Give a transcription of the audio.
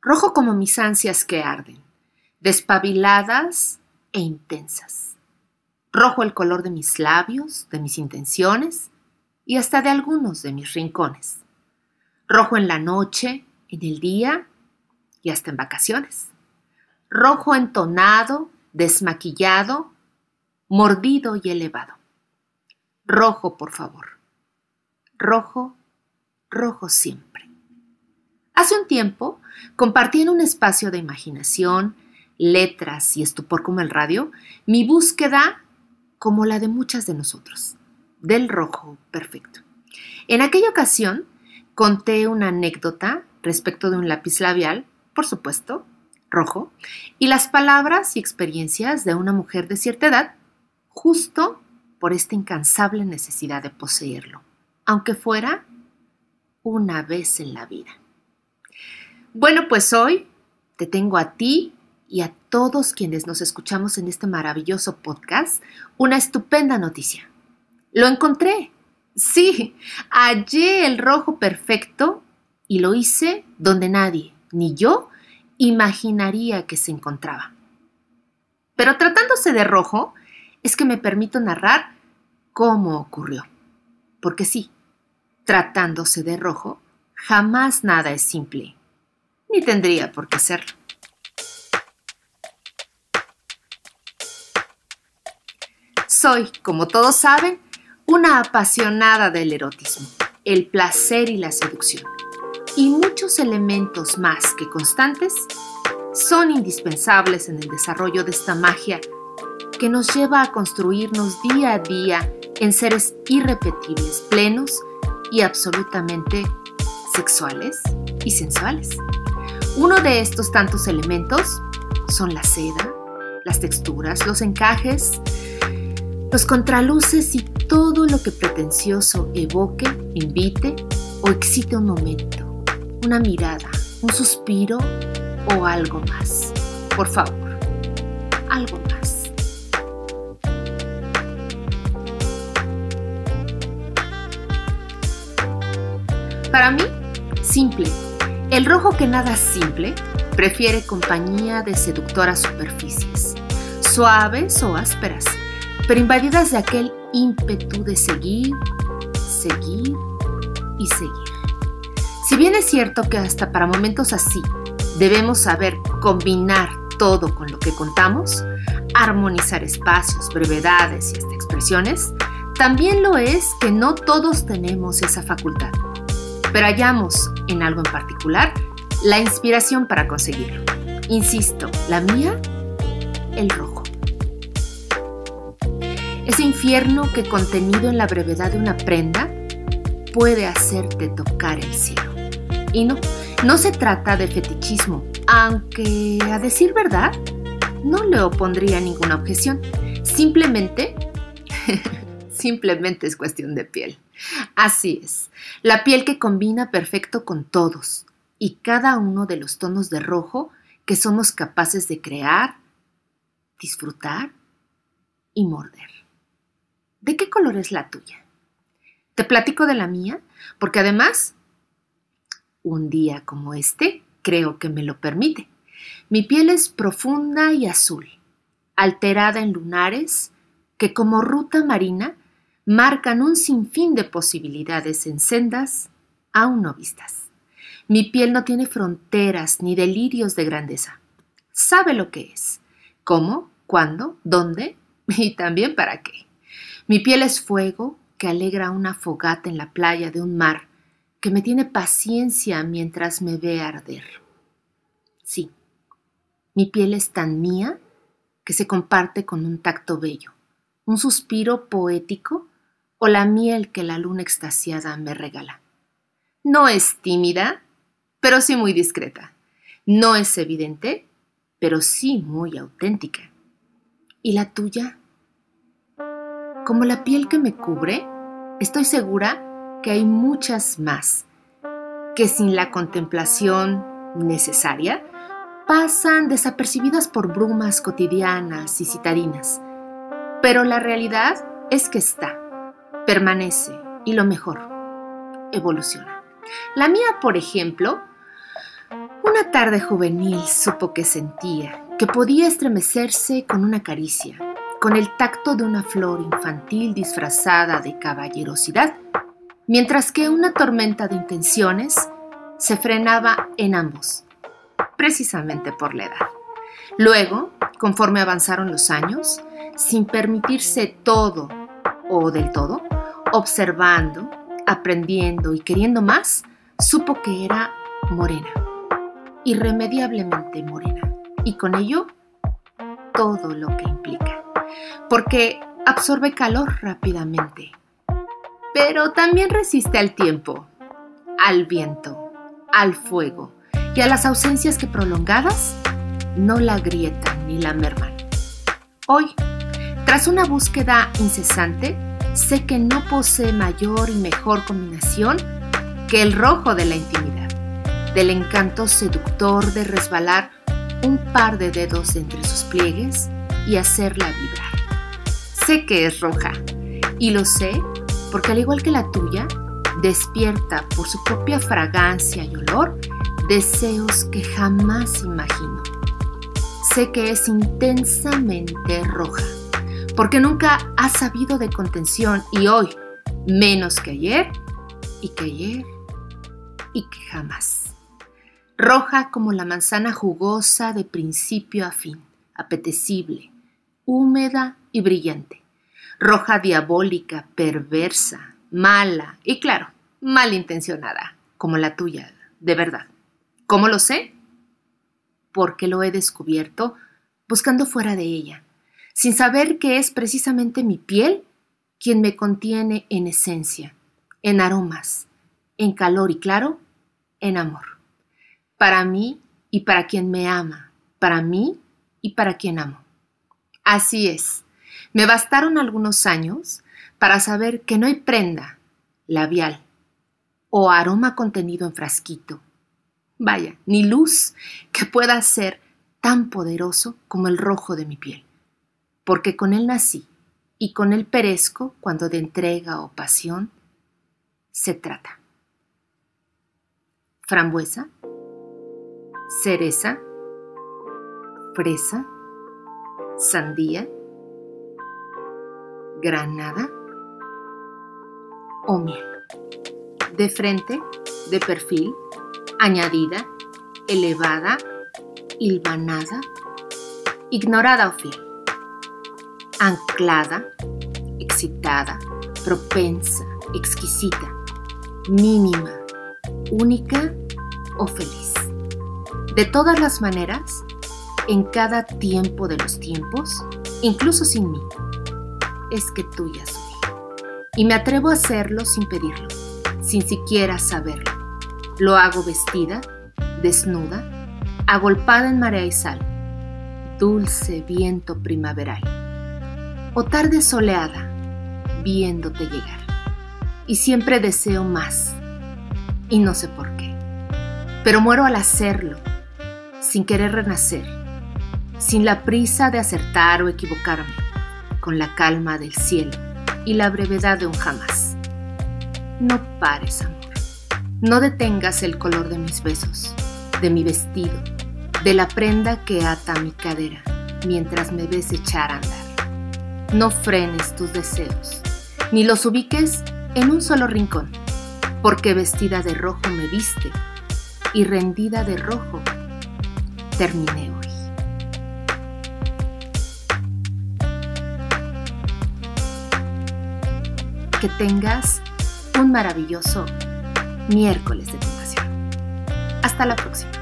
rojo como mis ansias que arden, despabiladas e intensas. Rojo el color de mis labios, de mis intenciones y hasta de algunos de mis rincones. Rojo en la noche, en el día y hasta en vacaciones. Rojo entonado, desmaquillado, mordido y elevado. Rojo, por favor. Rojo, rojo siempre. Hace un tiempo compartí en un espacio de imaginación, letras y estupor como el radio, mi búsqueda como la de muchas de nosotros, del rojo perfecto. En aquella ocasión conté una anécdota respecto de un lápiz labial, por supuesto, rojo, y las palabras y experiencias de una mujer de cierta edad, justo por esta incansable necesidad de poseerlo, aunque fuera una vez en la vida. Bueno, pues hoy te tengo a ti y a todos quienes nos escuchamos en este maravilloso podcast una estupenda noticia. Lo encontré. Sí, hallé el rojo perfecto y lo hice donde nadie, ni yo, imaginaría que se encontraba. Pero tratándose de rojo, es que me permito narrar cómo ocurrió. Porque sí, tratándose de rojo, jamás nada es simple, ni tendría por qué serlo. Soy, como todos saben, una apasionada del erotismo, el placer y la seducción. Y muchos elementos más que constantes son indispensables en el desarrollo de esta magia que nos lleva a construirnos día a día en seres irrepetibles, plenos y absolutamente sexuales y sensuales. Uno de estos tantos elementos son la seda, las texturas, los encajes, los contraluces y todo lo que pretencioso evoque, invite o excite un momento, una mirada, un suspiro o algo más. Por favor, algo más. Para mí, simple. El rojo que nada simple prefiere compañía de seductoras superficies, suaves o ásperas, pero invadidas de aquel ímpetu de seguir, seguir y seguir. Si bien es cierto que hasta para momentos así debemos saber combinar todo con lo que contamos, armonizar espacios, brevedades y expresiones, también lo es que no todos tenemos esa facultad pero hallamos en algo en particular la inspiración para conseguirlo. Insisto, la mía, el rojo. Ese infierno que contenido en la brevedad de una prenda puede hacerte tocar el cielo. Y no, no se trata de fetichismo, aunque a decir verdad, no le opondría ninguna objeción. Simplemente, simplemente es cuestión de piel. Así es, la piel que combina perfecto con todos y cada uno de los tonos de rojo que somos capaces de crear, disfrutar y morder. ¿De qué color es la tuya? Te platico de la mía porque además, un día como este, creo que me lo permite. Mi piel es profunda y azul, alterada en lunares que como ruta marina marcan un sinfín de posibilidades en sendas aún no vistas. Mi piel no tiene fronteras ni delirios de grandeza. Sabe lo que es, cómo, cuándo, dónde y también para qué. Mi piel es fuego que alegra una fogata en la playa de un mar que me tiene paciencia mientras me ve arder. Sí, mi piel es tan mía que se comparte con un tacto bello, un suspiro poético o la miel que la luna extasiada me regala. No es tímida, pero sí muy discreta. No es evidente, pero sí muy auténtica. ¿Y la tuya? Como la piel que me cubre, estoy segura que hay muchas más que sin la contemplación necesaria pasan desapercibidas por brumas cotidianas y citadinas. Pero la realidad es que está permanece y lo mejor, evoluciona. La mía, por ejemplo, una tarde juvenil supo que sentía, que podía estremecerse con una caricia, con el tacto de una flor infantil disfrazada de caballerosidad, mientras que una tormenta de intenciones se frenaba en ambos, precisamente por la edad. Luego, conforme avanzaron los años, sin permitirse todo o del todo, observando, aprendiendo y queriendo más, supo que era morena, irremediablemente morena, y con ello todo lo que implica, porque absorbe calor rápidamente, pero también resiste al tiempo, al viento, al fuego y a las ausencias que prolongadas no la agrietan ni la merman. Hoy, tras una búsqueda incesante, sé que no posee mayor y mejor combinación que el rojo de la intimidad, del encanto seductor de resbalar un par de dedos entre sus pliegues y hacerla vibrar. Sé que es roja y lo sé porque al igual que la tuya, despierta por su propia fragancia y olor deseos que jamás imagino. Sé que es intensamente roja porque nunca ha sabido de contención y hoy, menos que ayer, y que ayer, y que jamás. Roja como la manzana jugosa de principio a fin, apetecible, húmeda y brillante. Roja diabólica, perversa, mala y claro, malintencionada, como la tuya, de verdad. ¿Cómo lo sé? Porque lo he descubierto buscando fuera de ella sin saber que es precisamente mi piel quien me contiene en esencia, en aromas, en calor y claro, en amor. Para mí y para quien me ama, para mí y para quien amo. Así es, me bastaron algunos años para saber que no hay prenda, labial o aroma contenido en frasquito, vaya, ni luz que pueda ser tan poderoso como el rojo de mi piel porque con él nací y con él perezco cuando de entrega o pasión se trata. Frambuesa, cereza, fresa, sandía, granada o miel. De frente, de perfil, añadida, elevada, hilvanada, ignorada o fiel anclada, excitada, propensa, exquisita, mínima, única o feliz. De todas las maneras, en cada tiempo de los tiempos, incluso sin mí, es que tuya soy. Y me atrevo a hacerlo sin pedirlo, sin siquiera saberlo. Lo hago vestida, desnuda, agolpada en marea y sal, dulce viento primaveral o tarde soleada, viéndote llegar. Y siempre deseo más, y no sé por qué. Pero muero al hacerlo, sin querer renacer, sin la prisa de acertar o equivocarme, con la calma del cielo y la brevedad de un jamás. No pares, amor. No detengas el color de mis besos, de mi vestido, de la prenda que ata mi cadera mientras me ves echar a andar. No frenes tus deseos, ni los ubiques en un solo rincón, porque vestida de rojo me viste y rendida de rojo terminé hoy. Que tengas un maravilloso miércoles de tu pasión. Hasta la próxima.